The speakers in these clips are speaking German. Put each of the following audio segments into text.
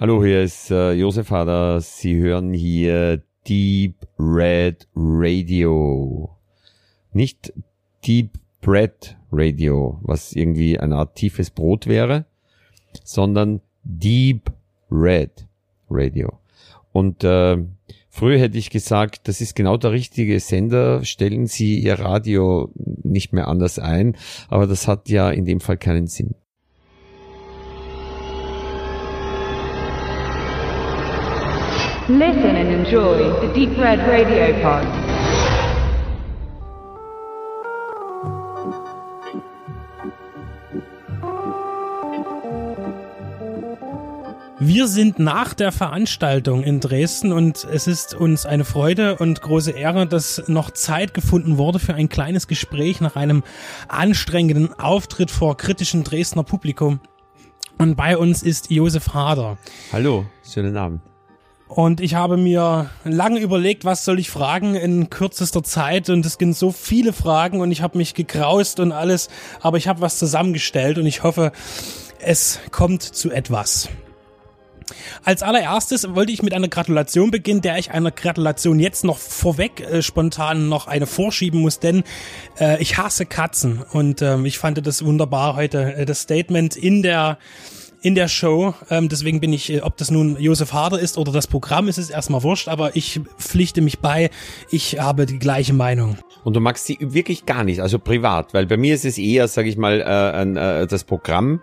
Hallo, hier ist äh, Josef Hader. Sie hören hier Deep Red Radio. Nicht Deep Bread Radio, was irgendwie eine Art tiefes Brot wäre, sondern Deep Red Radio. Und äh, früher hätte ich gesagt, das ist genau der richtige Sender, stellen Sie Ihr Radio nicht mehr anders ein, aber das hat ja in dem Fall keinen Sinn. Listen and enjoy the Deep Red Radio Pod. Wir sind nach der Veranstaltung in Dresden und es ist uns eine Freude und große Ehre, dass noch Zeit gefunden wurde für ein kleines Gespräch nach einem anstrengenden Auftritt vor kritischem Dresdner Publikum. Und bei uns ist Josef Hader. Hallo, schönen Abend. Und ich habe mir lange überlegt, was soll ich fragen in kürzester Zeit. Und es gibt so viele Fragen und ich habe mich gekraust und alles. Aber ich habe was zusammengestellt und ich hoffe, es kommt zu etwas. Als allererstes wollte ich mit einer Gratulation beginnen, der ich einer Gratulation jetzt noch vorweg äh, spontan noch eine vorschieben muss, denn äh, ich hasse Katzen und ähm, ich fand das wunderbar heute, äh, das Statement in der in der Show. Ähm, deswegen bin ich, äh, ob das nun Josef Harder ist oder das Programm, ist es erstmal wurscht, aber ich pflichte mich bei, ich habe die gleiche Meinung. Und du magst sie wirklich gar nicht, also privat, weil bei mir ist es eher, sage ich mal, äh, äh, das Programm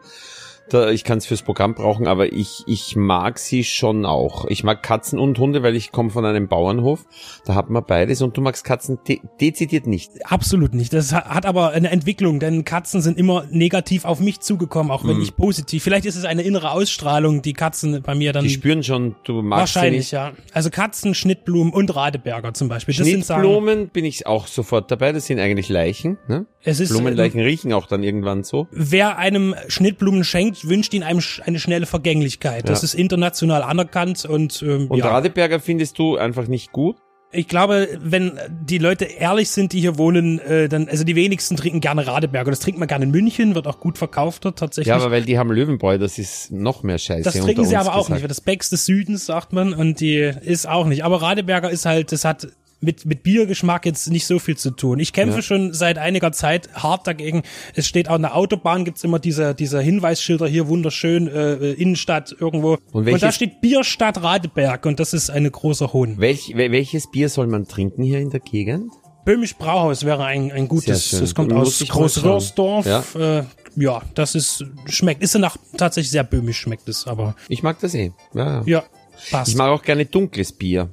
da, ich kann es fürs Programm brauchen, aber ich, ich mag sie schon auch. Ich mag Katzen und Hunde, weil ich komme von einem Bauernhof. Da hat man beides und du magst Katzen de dezidiert nicht. Absolut nicht. Das hat aber eine Entwicklung, denn Katzen sind immer negativ auf mich zugekommen, auch wenn mm. ich positiv. Vielleicht ist es eine innere Ausstrahlung, die Katzen bei mir dann. Die spüren schon, du magst Wahrscheinlich, ja. Also Katzen, Schnittblumen und Radeberger zum Beispiel. Das Schnittblumen bin ich auch sofort dabei. Das sind eigentlich Leichen. Ne? Es ist, Blumenleichen äh, riechen auch dann irgendwann so. Wer einem Schnittblumen schenkt, wünscht ihn einem eine schnelle Vergänglichkeit. Das ist international anerkannt und ähm, Und ja. Radeberger findest du einfach nicht gut? Ich glaube, wenn die Leute ehrlich sind, die hier wohnen, äh, dann, also die wenigsten trinken gerne Radeberger. Das trinkt man gerne in München, wird auch gut verkauft dort tatsächlich. Ja, aber weil die haben Löwenbräu, das ist noch mehr Scheiße. Das trinken sie aber auch gesagt. nicht, weil das Becks des Südens, sagt man, und die ist auch nicht. Aber Radeberger ist halt, das hat mit, mit Biergeschmack jetzt nicht so viel zu tun. Ich kämpfe ja. schon seit einiger Zeit hart dagegen. Es steht auch an der Autobahn, gibt's immer diese, diese Hinweisschilder hier wunderschön, äh, Innenstadt irgendwo. Und, und da steht Bierstadt Radeberg und das ist eine große Hohn. Welch, welches Bier soll man trinken hier in der Gegend? Böhmisch Brauhaus wäre ein, ein gutes, das kommt aus Großröhrsdorf. Ja. Äh, ja, das ist, schmeckt, ist danach tatsächlich sehr böhmisch schmeckt es, aber. Ich mag das eh. Ja, ja passt. Ich mag auch gerne dunkles Bier.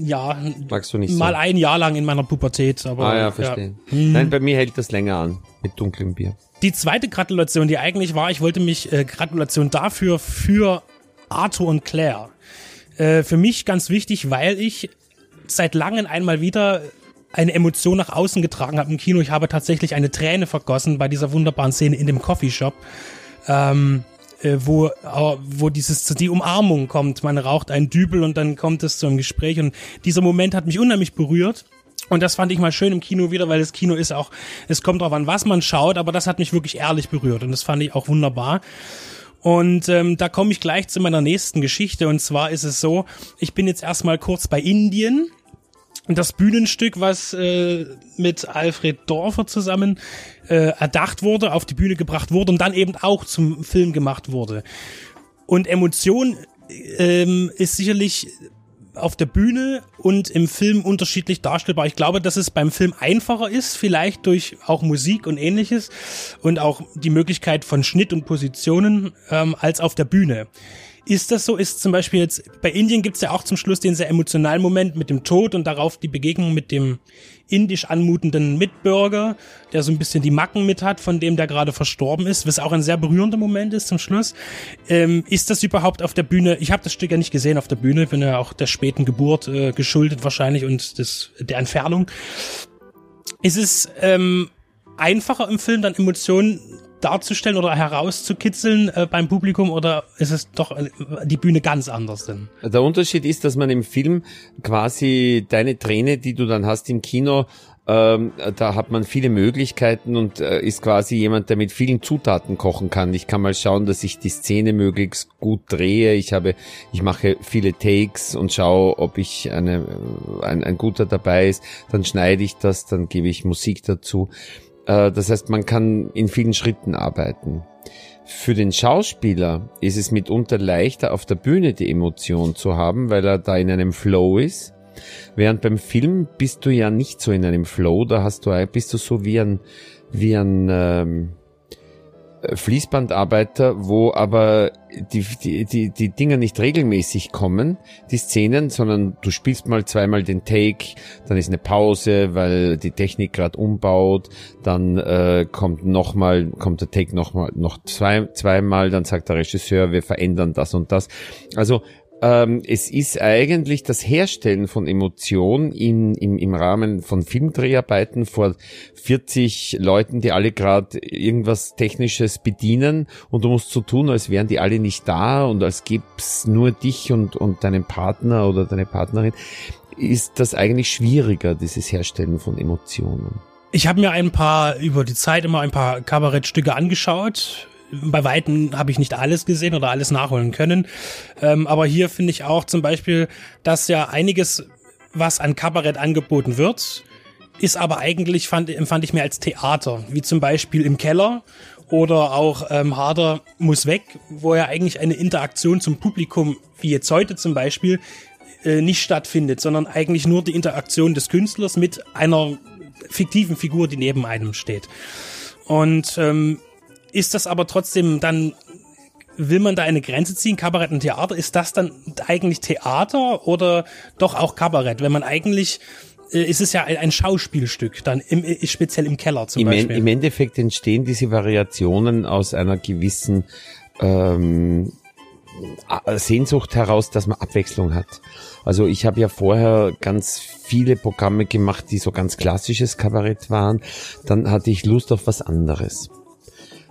Ja, magst du nicht mal so. ein Jahr lang in meiner Pubertät. Aber, ah ja, verstehe. Ja. Hm. Nein, bei mir hält das länger an mit dunklem Bier. Die zweite Gratulation, die eigentlich war, ich wollte mich äh, Gratulation dafür für Arthur und Claire. Äh, für mich ganz wichtig, weil ich seit langem einmal wieder eine Emotion nach außen getragen habe im Kino. Ich habe tatsächlich eine Träne vergossen bei dieser wunderbaren Szene in dem Coffeeshop. Ähm, äh, wo, wo dieses, die Umarmung kommt. Man raucht einen Dübel und dann kommt es zu einem Gespräch und dieser Moment hat mich unheimlich berührt. Und das fand ich mal schön im Kino wieder, weil das Kino ist auch, es kommt drauf an, was man schaut, aber das hat mich wirklich ehrlich berührt und das fand ich auch wunderbar. Und ähm, da komme ich gleich zu meiner nächsten Geschichte. Und zwar ist es so, ich bin jetzt erstmal kurz bei Indien das Bühnenstück, was äh, mit Alfred Dorfer zusammen äh, erdacht wurde, auf die Bühne gebracht wurde und dann eben auch zum Film gemacht wurde. Und Emotion ähm, ist sicherlich auf der Bühne und im Film unterschiedlich darstellbar. Ich glaube, dass es beim Film einfacher ist, vielleicht durch auch Musik und ähnliches und auch die Möglichkeit von Schnitt und Positionen ähm, als auf der Bühne. Ist das so? Ist zum Beispiel jetzt, bei Indien gibt's ja auch zum Schluss den sehr emotionalen Moment mit dem Tod und darauf die Begegnung mit dem indisch anmutenden Mitbürger, der so ein bisschen die Macken mit hat, von dem der gerade verstorben ist, was auch ein sehr berührender Moment ist zum Schluss. Ähm, ist das überhaupt auf der Bühne? Ich habe das Stück ja nicht gesehen auf der Bühne, bin ja auch der späten Geburt äh, geschuldet wahrscheinlich und des, der Entfernung. Ist es ähm, einfacher im Film dann Emotionen darzustellen oder herauszukitzeln äh, beim Publikum oder ist es doch äh, die Bühne ganz anders denn? Der Unterschied ist, dass man im Film quasi deine Träne, die du dann hast im Kino, ähm, da hat man viele Möglichkeiten und äh, ist quasi jemand, der mit vielen Zutaten kochen kann. Ich kann mal schauen, dass ich die Szene möglichst gut drehe. Ich habe, ich mache viele Takes und schaue, ob ich eine, ein, ein guter dabei ist. Dann schneide ich das, dann gebe ich Musik dazu. Äh, das heißt, man kann in vielen Schritten arbeiten. Für den Schauspieler ist es mitunter leichter, auf der Bühne die Emotion zu haben, weil er da in einem Flow ist Während beim Film bist du ja nicht so in einem Flow, da hast du, bist du so wie ein, wie ein ähm, Fließbandarbeiter, wo aber die, die, die, die Dinger nicht regelmäßig kommen, die Szenen, sondern du spielst mal zweimal den Take, dann ist eine Pause, weil die Technik gerade umbaut, dann äh, kommt nochmal, kommt der Take nochmal, noch zwei, zweimal, dann sagt der Regisseur, wir verändern das und das. Also ähm, es ist eigentlich das Herstellen von Emotionen in, im, im Rahmen von Filmdreharbeiten vor 40 Leuten, die alle gerade irgendwas Technisches bedienen. Und du musst so tun, als wären die alle nicht da und als gibt's nur dich und, und deinen Partner oder deine Partnerin, ist das eigentlich schwieriger, dieses Herstellen von Emotionen. Ich habe mir ein paar über die Zeit immer ein paar Kabarettstücke angeschaut bei Weitem habe ich nicht alles gesehen oder alles nachholen können. Ähm, aber hier finde ich auch zum Beispiel, dass ja einiges, was an Kabarett angeboten wird, ist aber eigentlich, fand, empfand ich mir als Theater, wie zum Beispiel im Keller oder auch ähm, Harder muss weg, wo ja eigentlich eine Interaktion zum Publikum, wie jetzt heute zum Beispiel, äh, nicht stattfindet, sondern eigentlich nur die Interaktion des Künstlers mit einer fiktiven Figur, die neben einem steht. Und ähm, ist das aber trotzdem dann, will man da eine Grenze ziehen, Kabarett und Theater? Ist das dann eigentlich Theater oder doch auch Kabarett? Wenn man eigentlich äh, ist es ja ein, ein Schauspielstück, dann im, äh, speziell im Keller zum Im, Beispiel. Im Endeffekt entstehen diese Variationen aus einer gewissen ähm, Sehnsucht heraus, dass man Abwechslung hat. Also ich habe ja vorher ganz viele Programme gemacht, die so ganz klassisches Kabarett waren. Dann hatte ich Lust auf was anderes.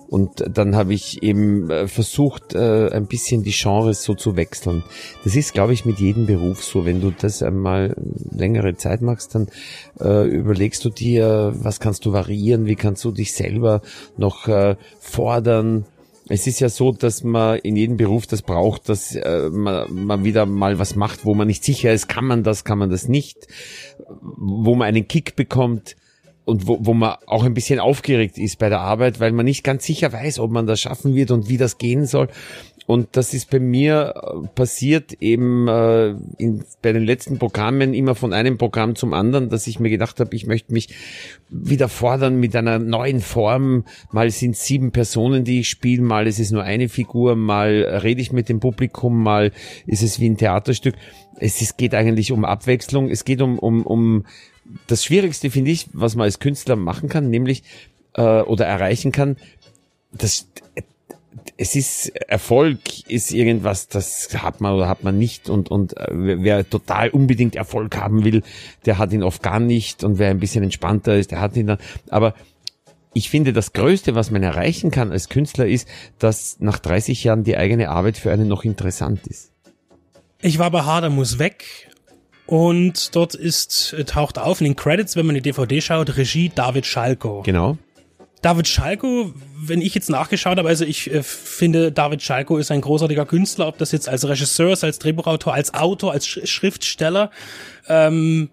Und dann habe ich eben äh, versucht, äh, ein bisschen die Genres so zu wechseln. Das ist, glaube ich, mit jedem Beruf so. Wenn du das einmal längere Zeit machst, dann äh, überlegst du dir, was kannst du variieren, wie kannst du dich selber noch fordern. Es ist ja so, dass man in jedem Beruf das braucht, dass man, man wieder mal was macht, wo man nicht sicher ist, kann man das, kann man das nicht, wo man einen Kick bekommt und wo, wo man auch ein bisschen aufgeregt ist bei der Arbeit, weil man nicht ganz sicher weiß, ob man das schaffen wird und wie das gehen soll. Und das ist bei mir äh, passiert eben äh, in, bei den letzten Programmen immer von einem Programm zum anderen, dass ich mir gedacht habe, ich möchte mich wieder fordern mit einer neuen Form. Mal sind sieben Personen, die ich spiele, mal ist es nur eine Figur, mal rede ich mit dem Publikum, mal ist es wie ein Theaterstück. Es ist, geht eigentlich um Abwechslung, es geht um, um, um das Schwierigste finde ich, was man als Künstler machen kann, nämlich äh, oder erreichen kann, das es ist Erfolg ist irgendwas, das hat man oder hat man nicht und und äh, wer total unbedingt Erfolg haben will, der hat ihn oft gar nicht und wer ein bisschen entspannter ist, der hat ihn dann. Aber ich finde, das Größte, was man erreichen kann als Künstler, ist, dass nach 30 Jahren die eigene Arbeit für einen noch interessant ist. Ich war bei Harder muss weg und dort ist, taucht auf in den Credits, wenn man die DVD schaut, Regie David Schalko. Genau. David Schalko, wenn ich jetzt nachgeschaut habe, also ich äh, finde, David Schalko ist ein großartiger Künstler, ob das jetzt als Regisseur ist, als Drehbuchautor, als Autor, als Sch Schriftsteller. Ähm,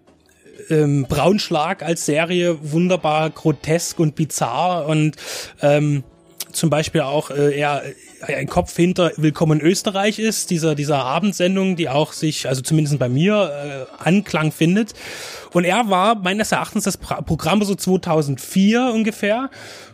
ähm, Braunschlag als Serie wunderbar grotesk und bizarr und ähm, zum Beispiel auch äh, er ein Kopf hinter Willkommen Österreich ist, dieser, dieser Abendsendung, die auch sich, also zumindest bei mir, äh, Anklang findet. Und er war meines Erachtens das Programm so 2004 ungefähr.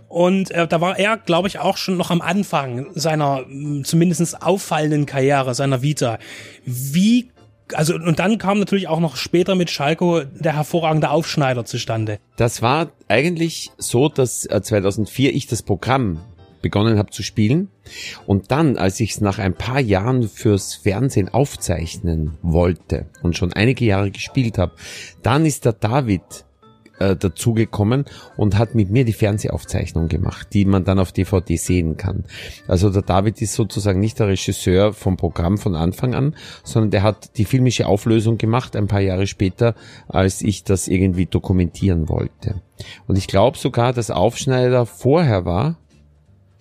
Und äh, da war er, glaube ich, auch schon noch am Anfang seiner zumindest auffallenden Karriere, seiner Vita. Wie also und dann kam natürlich auch noch später mit Schalko der hervorragende Aufschneider zustande. Das war eigentlich so, dass 2004 äh, ich das Programm begonnen habe zu spielen. Und dann, als ich es nach ein paar Jahren fürs Fernsehen aufzeichnen wollte und schon einige Jahre gespielt habe, dann ist der David äh, dazugekommen und hat mit mir die Fernsehaufzeichnung gemacht, die man dann auf DVD sehen kann. Also der David ist sozusagen nicht der Regisseur vom Programm von Anfang an, sondern der hat die filmische Auflösung gemacht ein paar Jahre später, als ich das irgendwie dokumentieren wollte. Und ich glaube sogar, dass Aufschneider vorher war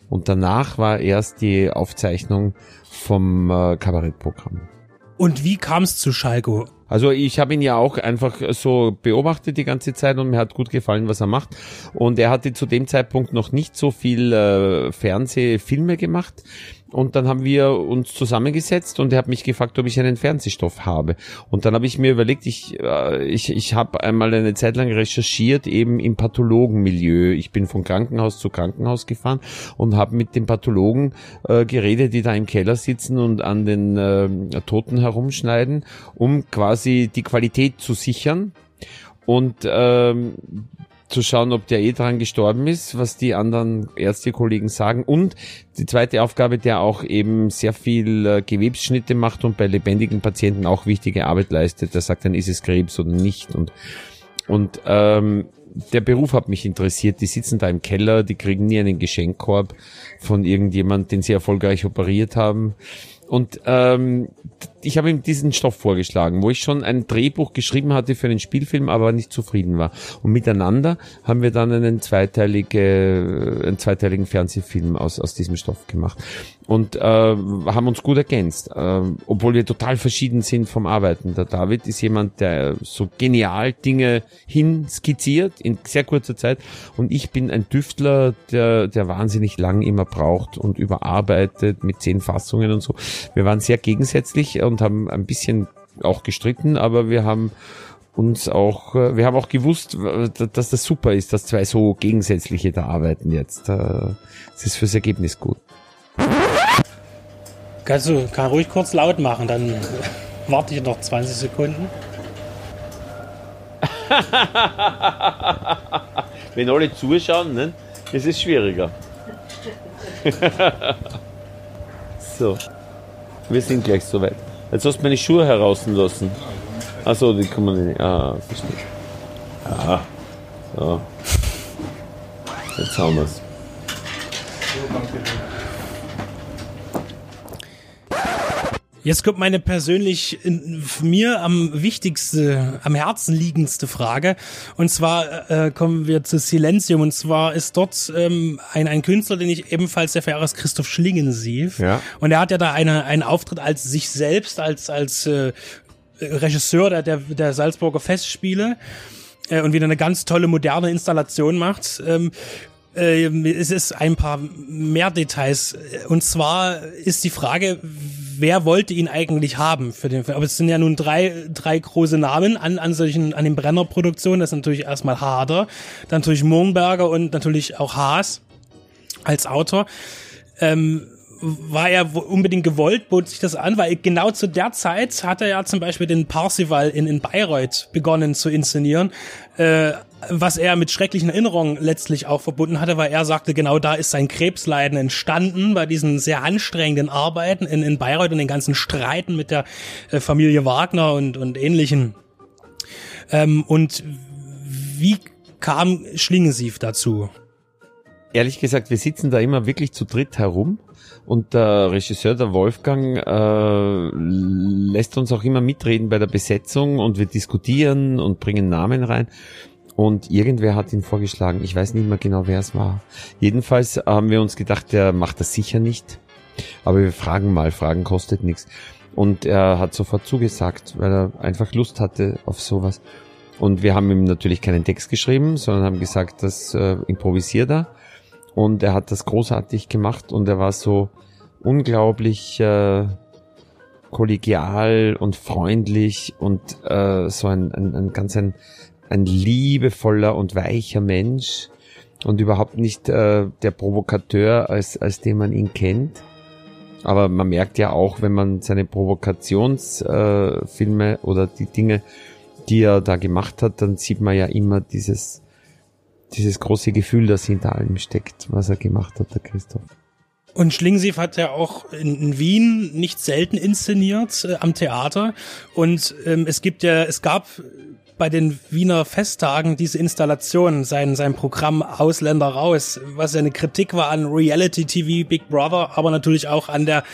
und danach war erst die Aufzeichnung vom äh, Kabarettprogramm. Und wie kam es zu Schalko? Also ich habe ihn ja auch einfach so beobachtet die ganze Zeit und mir hat gut gefallen, was er macht. Und er hatte zu dem Zeitpunkt noch nicht so viel äh, Fernsehfilme gemacht. Und dann haben wir uns zusammengesetzt und er hat mich gefragt, ob ich einen Fernsehstoff habe. Und dann habe ich mir überlegt, ich, äh, ich, ich habe einmal eine Zeit lang recherchiert, eben im Pathologenmilieu. Ich bin von Krankenhaus zu Krankenhaus gefahren und habe mit den Pathologen äh, geredet, die da im Keller sitzen und an den äh, Toten herumschneiden, um quasi die Qualität zu sichern. Und ähm, zu schauen, ob der eh dran gestorben ist, was die anderen Ärztekollegen sagen. Und die zweite Aufgabe, der auch eben sehr viel äh, Gewebsschnitte macht und bei lebendigen Patienten auch wichtige Arbeit leistet. Der sagt dann, ist es Krebs oder nicht. Und, und ähm, der Beruf hat mich interessiert. Die sitzen da im Keller, die kriegen nie einen Geschenkkorb von irgendjemand, den sie erfolgreich operiert haben. Und ähm, ich habe ihm diesen Stoff vorgeschlagen, wo ich schon ein Drehbuch geschrieben hatte für einen Spielfilm, aber nicht zufrieden war. Und miteinander haben wir dann einen, zweiteilige, einen zweiteiligen Fernsehfilm aus, aus diesem Stoff gemacht. Und äh, haben uns gut ergänzt, äh, obwohl wir total verschieden sind vom Arbeiten. Der David ist jemand, der so genial Dinge hinskizziert in sehr kurzer Zeit. Und ich bin ein Düftler, der, der wahnsinnig lang immer braucht und überarbeitet mit zehn Fassungen und so. Wir waren sehr gegensätzlich und haben ein bisschen auch gestritten, aber wir haben uns auch, äh, wir haben auch gewusst, dass das super ist, dass zwei so gegensätzliche da arbeiten jetzt. Das äh, ist fürs Ergebnis gut. Kannst du, kann ruhig kurz laut machen, dann warte ich noch 20 Sekunden. Wenn alle zuschauen, ne, ist es schwieriger. so, wir sind gleich soweit. Jetzt hast du meine Schuhe herauslassen. Achso, die kann man nicht. Ah, verstehe. Ah, so. Jetzt haben wir es. Jetzt kommt meine persönlich mir am wichtigste, am Herzen liegendste Frage. Und zwar äh, kommen wir zu Silenzium. Und zwar ist dort ähm, ein, ein Künstler, den ich ebenfalls sehr verehre, ist Christoph Schlingensief. Ja. Und er hat ja da eine, einen Auftritt als sich selbst, als, als äh, Regisseur der, der, der Salzburger Festspiele äh, und wieder eine ganz tolle moderne Installation macht. Ähm, äh, es ist ein paar mehr Details. Und zwar ist die Frage, wer wollte ihn eigentlich haben für den Film? Aber es sind ja nun drei, drei große Namen an, an solchen, an den Brenner-Produktionen. Das ist natürlich erstmal Harder, dann natürlich Murnberger und natürlich auch Haas als Autor. Ähm, war er unbedingt gewollt, bot sich das an, weil genau zu der Zeit hat er ja zum Beispiel den Parsival in, in Bayreuth begonnen zu inszenieren. Äh, was er mit schrecklichen Erinnerungen letztlich auch verbunden hatte, weil er sagte, genau da ist sein Krebsleiden entstanden, bei diesen sehr anstrengenden Arbeiten in, in Bayreuth und den ganzen Streiten mit der äh, Familie Wagner und, und ähnlichen. Ähm, und wie kam Schlingensief dazu? Ehrlich gesagt, wir sitzen da immer wirklich zu dritt herum und der Regisseur, der Wolfgang, äh, lässt uns auch immer mitreden bei der Besetzung und wir diskutieren und bringen Namen rein. Und irgendwer hat ihn vorgeschlagen. Ich weiß nicht mehr genau, wer es war. Jedenfalls haben wir uns gedacht, der macht das sicher nicht. Aber wir fragen mal, Fragen kostet nichts. Und er hat sofort zugesagt, weil er einfach Lust hatte auf sowas. Und wir haben ihm natürlich keinen Text geschrieben, sondern haben gesagt, das äh, improvisiert er. Und er hat das großartig gemacht und er war so unglaublich äh, kollegial und freundlich und äh, so ein, ein, ein ganz ein ein liebevoller und weicher Mensch und überhaupt nicht äh, der Provokateur, als, als den man ihn kennt. Aber man merkt ja auch, wenn man seine Provokationsfilme äh, oder die Dinge, die er da gemacht hat, dann sieht man ja immer dieses, dieses große Gefühl, das hinter allem steckt, was er gemacht hat, der Christoph. Und Schlingensief hat ja auch in, Wien nicht selten inszeniert äh, am Theater. Und ähm, es gibt ja, es gab bei den Wiener Festtagen diese Installation, sein, sein Programm Ausländer raus, was ja eine Kritik war an Reality TV Big Brother, aber natürlich auch an der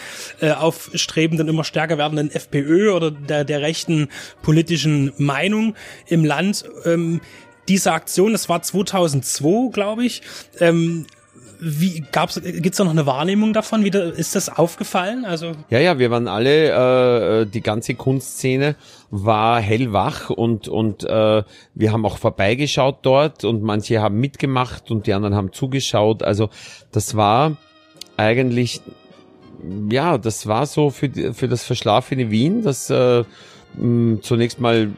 äh, aufstrebenden, immer stärker werdenden FPÖ oder der, der rechten politischen Meinung im Land. Ähm, diese Aktion, das war 2002, glaube ich, ähm, wie gab's gibt's da noch eine Wahrnehmung davon? Wie da, ist das aufgefallen? Also ja, ja, wir waren alle äh, die ganze Kunstszene war hellwach und und äh, wir haben auch vorbeigeschaut dort und manche haben mitgemacht und die anderen haben zugeschaut. Also das war eigentlich ja, das war so für für das verschlafene Wien, das äh, mh, zunächst mal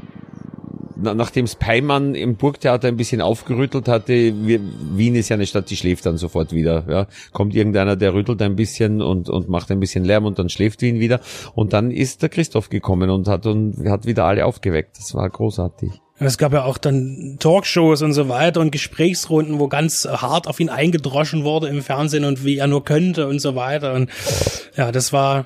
nachdem Speimann im Burgtheater ein bisschen aufgerüttelt hatte, Wien ist ja eine Stadt, die schläft dann sofort wieder. Ja. Kommt irgendeiner, der rüttelt ein bisschen und, und macht ein bisschen Lärm und dann schläft Wien wieder. Und dann ist der Christoph gekommen und hat, und hat wieder alle aufgeweckt. Das war großartig. Es gab ja auch dann Talkshows und so weiter und Gesprächsrunden, wo ganz hart auf ihn eingedroschen wurde im Fernsehen und wie er nur könnte und so weiter. Und ja, das war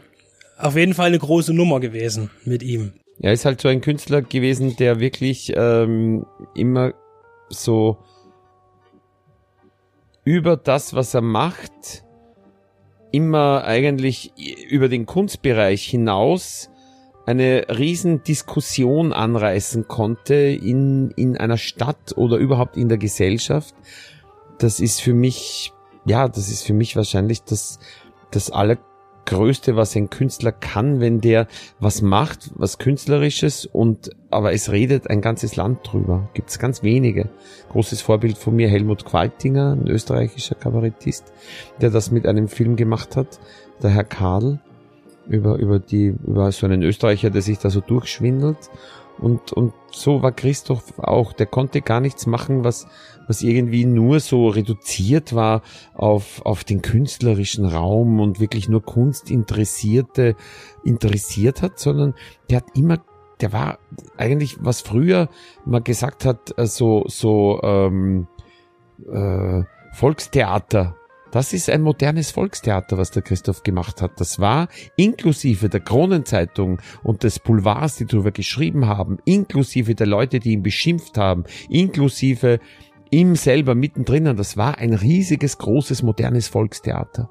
auf jeden Fall eine große Nummer gewesen mit ihm. Er ist halt so ein Künstler gewesen, der wirklich ähm, immer so über das, was er macht, immer eigentlich über den Kunstbereich hinaus eine riesen Diskussion anreißen konnte in, in einer Stadt oder überhaupt in der Gesellschaft. Das ist für mich, ja, das ist für mich wahrscheinlich das, das aller Größte, was ein Künstler kann, wenn der was macht, was Künstlerisches und aber es redet ein ganzes Land drüber. Gibt es ganz wenige. Großes Vorbild von mir Helmut Qualtinger, ein österreichischer Kabarettist, der das mit einem Film gemacht hat, der Herr Karl, über, über die, über so einen Österreicher, der sich da so durchschwindelt. Und, und so war Christoph auch. Der konnte gar nichts machen, was, was irgendwie nur so reduziert war auf, auf den künstlerischen Raum und wirklich nur Kunstinteressierte interessiert hat, sondern der hat immer der war eigentlich, was früher man gesagt hat, äh, so, so ähm, äh, Volkstheater. Das ist ein modernes Volkstheater, was der Christoph gemacht hat. Das war inklusive der Kronenzeitung und des Boulevards, die darüber geschrieben haben, inklusive der Leute, die ihn beschimpft haben, inklusive ihm selber mittendrin. Das war ein riesiges, großes, modernes Volkstheater.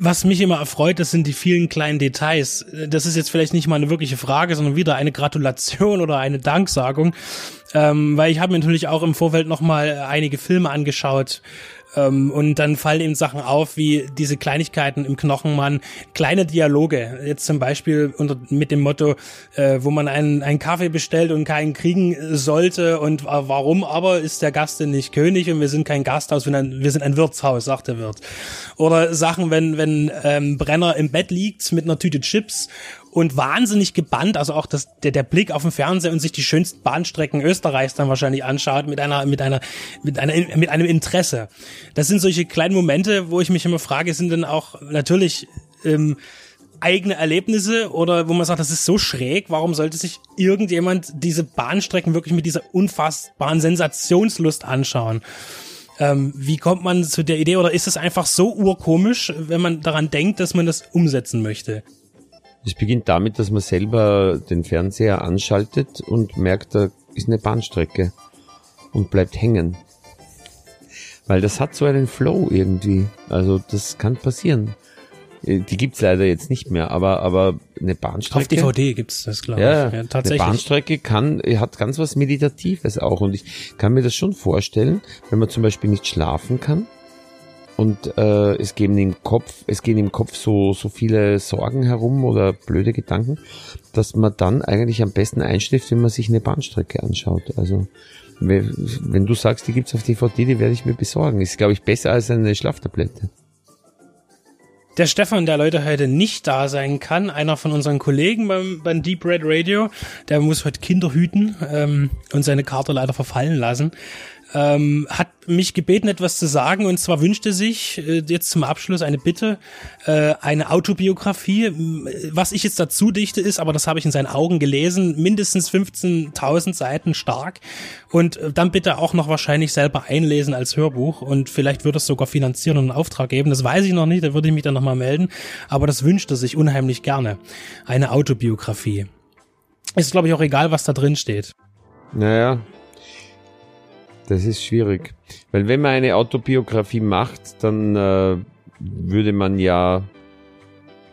Was mich immer erfreut, das sind die vielen kleinen Details. Das ist jetzt vielleicht nicht mal eine wirkliche Frage, sondern wieder eine Gratulation oder eine Danksagung, ähm, weil ich habe mir natürlich auch im Vorfeld noch mal einige Filme angeschaut ähm, und dann fallen eben Sachen auf, wie diese Kleinigkeiten im Knochenmann, kleine Dialoge. Jetzt zum Beispiel unter, mit dem Motto, äh, wo man einen, einen Kaffee bestellt und keinen kriegen sollte und äh, warum aber ist der Gast denn nicht König und wir sind kein Gasthaus, wir sind ein Wirtshaus, sagt der Wirt. Oder Sachen, wenn, wenn ähm, Brenner im Bett liegt mit einer Tüte Chips und wahnsinnig gebannt, also auch das, der, der Blick auf den Fernseher und sich die schönsten Bahnstrecken Österreichs dann wahrscheinlich anschaut mit einer, mit einer, mit einer, mit einem Interesse. Das sind solche kleinen Momente, wo ich mich immer frage, sind denn auch natürlich, ähm, eigene Erlebnisse oder wo man sagt, das ist so schräg, warum sollte sich irgendjemand diese Bahnstrecken wirklich mit dieser unfassbaren Sensationslust anschauen? Ähm, wie kommt man zu der Idee oder ist es einfach so urkomisch, wenn man daran denkt, dass man das umsetzen möchte? Es beginnt damit, dass man selber den Fernseher anschaltet und merkt, da ist eine Bahnstrecke und bleibt hängen. Weil das hat so einen Flow irgendwie. Also das kann passieren. Äh, die gibt's leider jetzt nicht mehr, aber aber eine Bahnstrecke. Auf DVD gibt's das, glaube ja, ich. Ja, tatsächlich. Eine Bahnstrecke kann hat ganz was Meditatives auch und ich kann mir das schon vorstellen, wenn man zum Beispiel nicht schlafen kann und äh, es gehen im Kopf, es gehen im Kopf so so viele Sorgen herum oder blöde Gedanken, dass man dann eigentlich am besten einschläft, wenn man sich eine Bahnstrecke anschaut. Also wenn du sagst, die gibt's auf DVD, die werde ich mir besorgen. Ist glaube ich besser als eine Schlaftablette. Der Stefan, der Leute heute nicht da sein kann, einer von unseren Kollegen beim, beim Deep Red Radio, der muss heute Kinder hüten ähm, und seine Karte leider verfallen lassen ähm, hat mich gebeten, etwas zu sagen. Und zwar wünschte sich äh, jetzt zum Abschluss eine Bitte, äh, eine Autobiografie. Was ich jetzt dazu dichte ist, aber das habe ich in seinen Augen gelesen, mindestens 15.000 Seiten stark. Und äh, dann bitte auch noch wahrscheinlich selber einlesen als Hörbuch. Und vielleicht wird es sogar finanzieren und einen Auftrag geben. Das weiß ich noch nicht, da würde ich mich dann nochmal melden. Aber das wünschte sich unheimlich gerne. Eine Autobiografie. ist, glaube ich, auch egal, was da drin steht. Naja, das ist schwierig. Weil wenn man eine Autobiografie macht, dann äh, würde man ja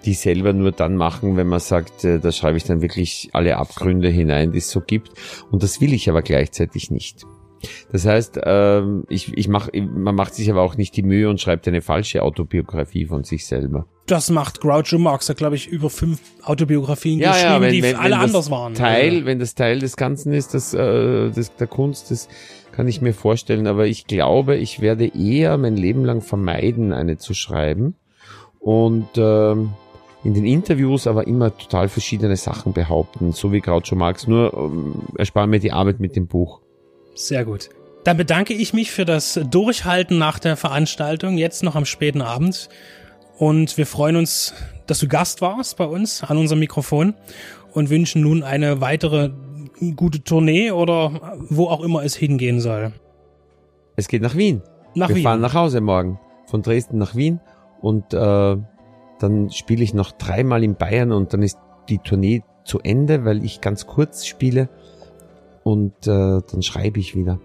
die selber nur dann machen, wenn man sagt, äh, da schreibe ich dann wirklich alle Abgründe hinein, die es so gibt. Und das will ich aber gleichzeitig nicht. Das heißt, ähm, ich, ich mach, man macht sich aber auch nicht die Mühe und schreibt eine falsche Autobiografie von sich selber. Das macht Groucho Marx, hat glaube ich über fünf Autobiografien Ja, geschrieben, ja, wenn, die wenn, alle wenn anders waren. Teil, wenn das Teil des Ganzen ist, das, äh, das der Kunst, das kann ich mir vorstellen. Aber ich glaube, ich werde eher mein Leben lang vermeiden, eine zu schreiben. Und ähm, in den Interviews aber immer total verschiedene Sachen behaupten, so wie Groucho Marx. Nur ähm, ersparen mir die Arbeit mit dem Buch. Sehr gut. Dann bedanke ich mich für das Durchhalten nach der Veranstaltung, jetzt noch am späten Abend. Und wir freuen uns, dass du Gast warst bei uns an unserem Mikrofon und wünschen nun eine weitere gute Tournee oder wo auch immer es hingehen soll. Es geht nach Wien. Nach Wir Wien. fahren nach Hause morgen. Von Dresden nach Wien. Und äh, dann spiele ich noch dreimal in Bayern und dann ist die Tournee zu Ende, weil ich ganz kurz spiele. Und äh, dann schreibe ich wieder.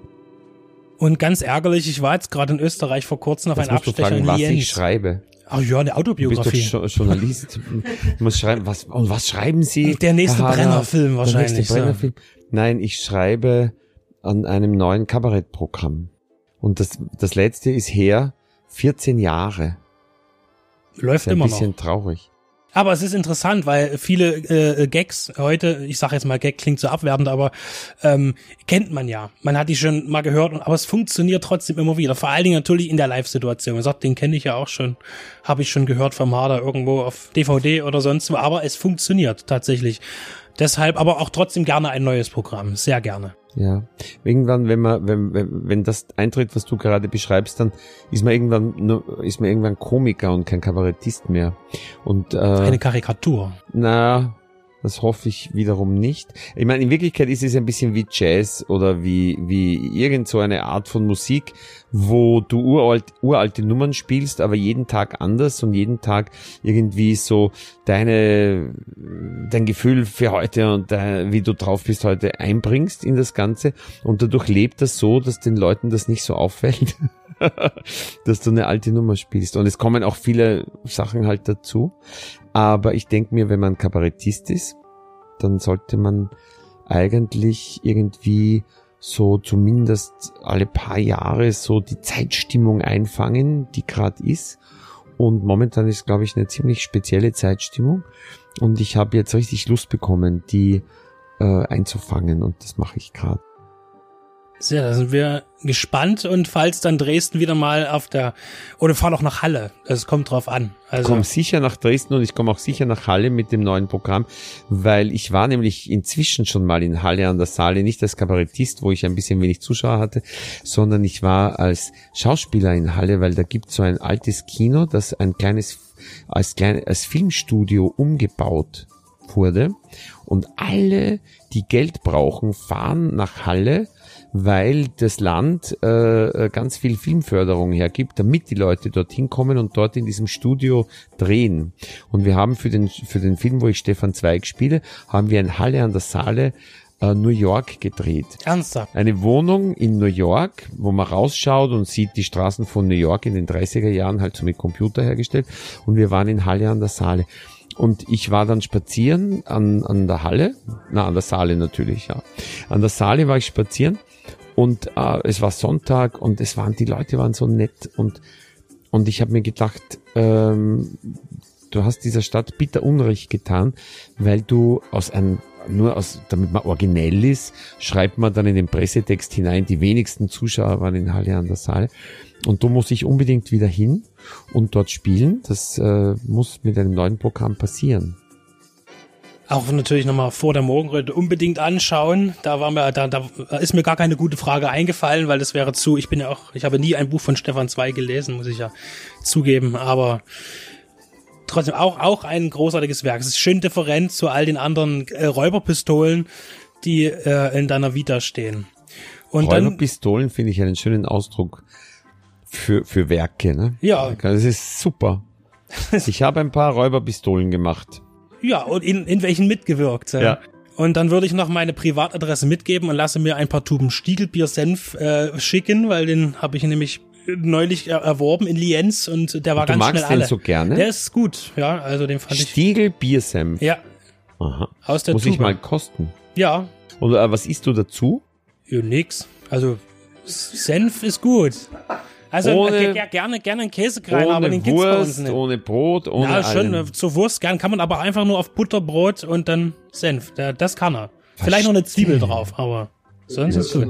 Und ganz ärgerlich, ich war jetzt gerade in Österreich vor kurzem auf Jetzt einen Abstecher fragen, in was ich Lienz. schreibe. Ach ja, eine Du bist doch Autobiografie. Jo- Journalist. Du musst schreiben, was, und was schreiben Sie? Der nächste Hanna? Brenner-Film Der wahrscheinlich, nächste ja. Brenner-Film. Nein, ich schreibe an einem neuen Kabarettprogramm. Und das, das letzte ist her 14 Jahre. Läuft Ist ein immer noch. bisschen traurig. Aber es ist interessant, weil viele äh, Gags heute, ich sage jetzt mal, Gag klingt so abwertend, aber ähm, kennt man ja. Man hat die schon mal gehört, aber es funktioniert trotzdem immer wieder. Vor allen Dingen natürlich in der Live-Situation. Man sagt, den kenne ich ja auch schon, habe ich schon gehört vom Harder irgendwo auf DVD oder sonst wo. Aber es funktioniert tatsächlich. Deshalb aber auch trotzdem gerne ein neues Programm. Sehr gerne. Ja. Irgendwann, wenn man, wenn, wenn, wenn das eintritt, was du gerade beschreibst, dann ist man irgendwann nur, ist man irgendwann Komiker und kein Kabarettist mehr. Und äh, Eine Karikatur. Na, das hoffe ich wiederum nicht. Ich meine, in Wirklichkeit ist es ein bisschen wie Jazz oder wie, wie irgend so eine Art von Musik, wo du uralt, uralte Nummern spielst, aber jeden Tag anders und jeden Tag irgendwie so deine, dein Gefühl für heute und dein, wie du drauf bist heute einbringst in das Ganze. Und dadurch lebt das so, dass den Leuten das nicht so auffällt, dass du eine alte Nummer spielst. Und es kommen auch viele Sachen halt dazu. Aber ich denke mir, wenn man Kabarettist ist, dann sollte man eigentlich irgendwie so zumindest alle paar Jahre so die Zeitstimmung einfangen, die gerade ist. Und momentan ist, glaube ich, eine ziemlich spezielle Zeitstimmung. Und ich habe jetzt richtig Lust bekommen, die äh, einzufangen. Und das mache ich gerade. Sehr, da sind wir gespannt und falls dann Dresden wieder mal auf der oder fahr doch nach Halle. Es kommt drauf an. Ich Also komme sicher nach Dresden und ich komme auch sicher nach Halle mit dem neuen Programm, weil ich war nämlich inzwischen schon mal in Halle an der Saale, nicht als Kabarettist, wo ich ein bisschen wenig Zuschauer hatte, sondern ich war als Schauspieler in Halle, weil da gibt so ein altes Kino, das ein kleines als klein, als Filmstudio umgebaut wurde und alle, die Geld brauchen, fahren nach Halle, weil das Land äh, ganz viel Filmförderung hergibt, damit die Leute dorthin kommen und dort in diesem Studio drehen. Und wir haben für den für den Film, wo ich Stefan Zweig spiele, haben wir in Halle an der Saale äh, New York gedreht. ernsthaft. Eine Wohnung in New York, wo man rausschaut und sieht die Straßen von New York in den 30er Jahren halt so mit Computer hergestellt. Und wir waren in Halle an der Saale. Und ich war dann spazieren an, an der Halle, na, an der Saale natürlich, ja. An der Saale war ich spazieren und äh, es war Sonntag und es waren, die Leute waren so nett und, und ich habe mir gedacht, ähm, du hast dieser Stadt bitter Unrecht getan, weil du aus einem nur aus, damit man originell ist, schreibt man dann in den Pressetext hinein, die wenigsten Zuschauer waren in Halle an der Saale. Und da muss ich unbedingt wieder hin und dort spielen. Das äh, muss mit einem neuen Programm passieren. Auch natürlich nochmal vor der Morgenröte unbedingt anschauen. Da war mir, da, da ist mir gar keine gute Frage eingefallen, weil das wäre zu, ich bin ja auch, ich habe nie ein Buch von Stefan Zweig gelesen, muss ich ja zugeben, aber trotzdem auch, auch ein großartiges Werk. Es ist schön different zu all den anderen äh, Räuberpistolen, die äh, in deiner Vita stehen. Und Räuberpistolen finde ich einen schönen Ausdruck für, für Werke. Ne? Ja. Das ist super. Ich habe ein paar Räuberpistolen gemacht. ja, und in, in welchen mitgewirkt. äh. Ja. Und dann würde ich noch meine Privatadresse mitgeben und lasse mir ein paar Tuben Stiegelbier-Senf äh, schicken, weil den habe ich nämlich neulich er erworben in Lienz und der war Du ganz magst schnell den alle. so gerne? Der ist gut, ja, also den fand ich. Stiegel Biersenf. Ja, Aha. aus der Muss Tube. ich mal kosten. Ja, Und äh, was isst du dazu? ja, nix. Also Senf ist gut. Also Ohne- äh, ger- gerne gerne einen Käsekreiner, aber ohne den gibt's bei uns Wurst, nicht. ohne Brot, ohne ja, schon, allem. äh, zur Wurst gern kann man aber einfach nur auf Butterbrot und dann Senf. Das kann er. Vielleicht noch eine Zwiebel drauf, aber sonst ist gut.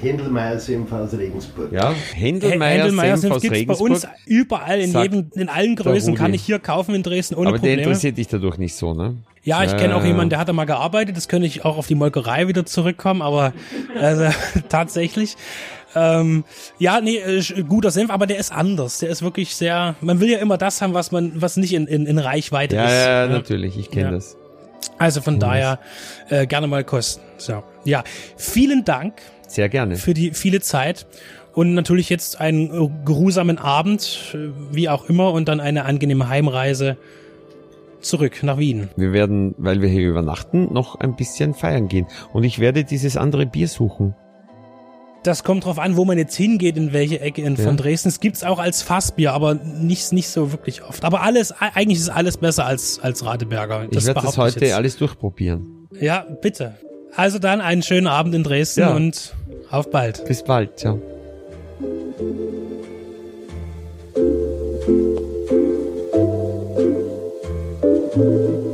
Händelmeier Senf aus Regensburg. Ja, Händelmeier, Händelmeier Senf Senf aus gibt's bei Regensburg. uns überall in jedem, in allen Größen kann ich hier kaufen in Dresden ohne aber der Probleme. interessiert dich dadurch nicht so, ne? Ja, ich kenne auch Äh, jemanden, der hat da mal gearbeitet. Das könnte ich auch auf die Molkerei wieder zurückkommen, aber also, tatsächlich. Ähm, ja, nee, äh, guter Senf, aber der ist anders. Der ist wirklich sehr. Man will ja immer das haben, was man, was nicht in, in, in Reichweite Ja, ist. ja, ne? natürlich, ich kenne Ja. das. Also von daher äh, gerne mal kosten. So, ja, vielen Dank Sehr gerne. für die viele Zeit und natürlich jetzt einen äh, geruhsamen Abend, äh, wie auch immer, und dann eine angenehme Heimreise zurück nach Wien. Wir werden, weil wir hier übernachten, noch ein bisschen feiern gehen. Und ich werde dieses andere Bier suchen. Das kommt drauf an, wo man jetzt hingeht, in welche Ecke in, Ja. von Dresden. Es gibt's auch als Fassbier, aber nicht, nicht so wirklich oft. Aber alles, eigentlich ist alles besser als, als Radeberger. Ich werde das heute jetzt. alles durchprobieren. Ja, bitte. Also dann einen schönen Abend in Dresden Ja. und auf bald. Bis bald, ciao. Thank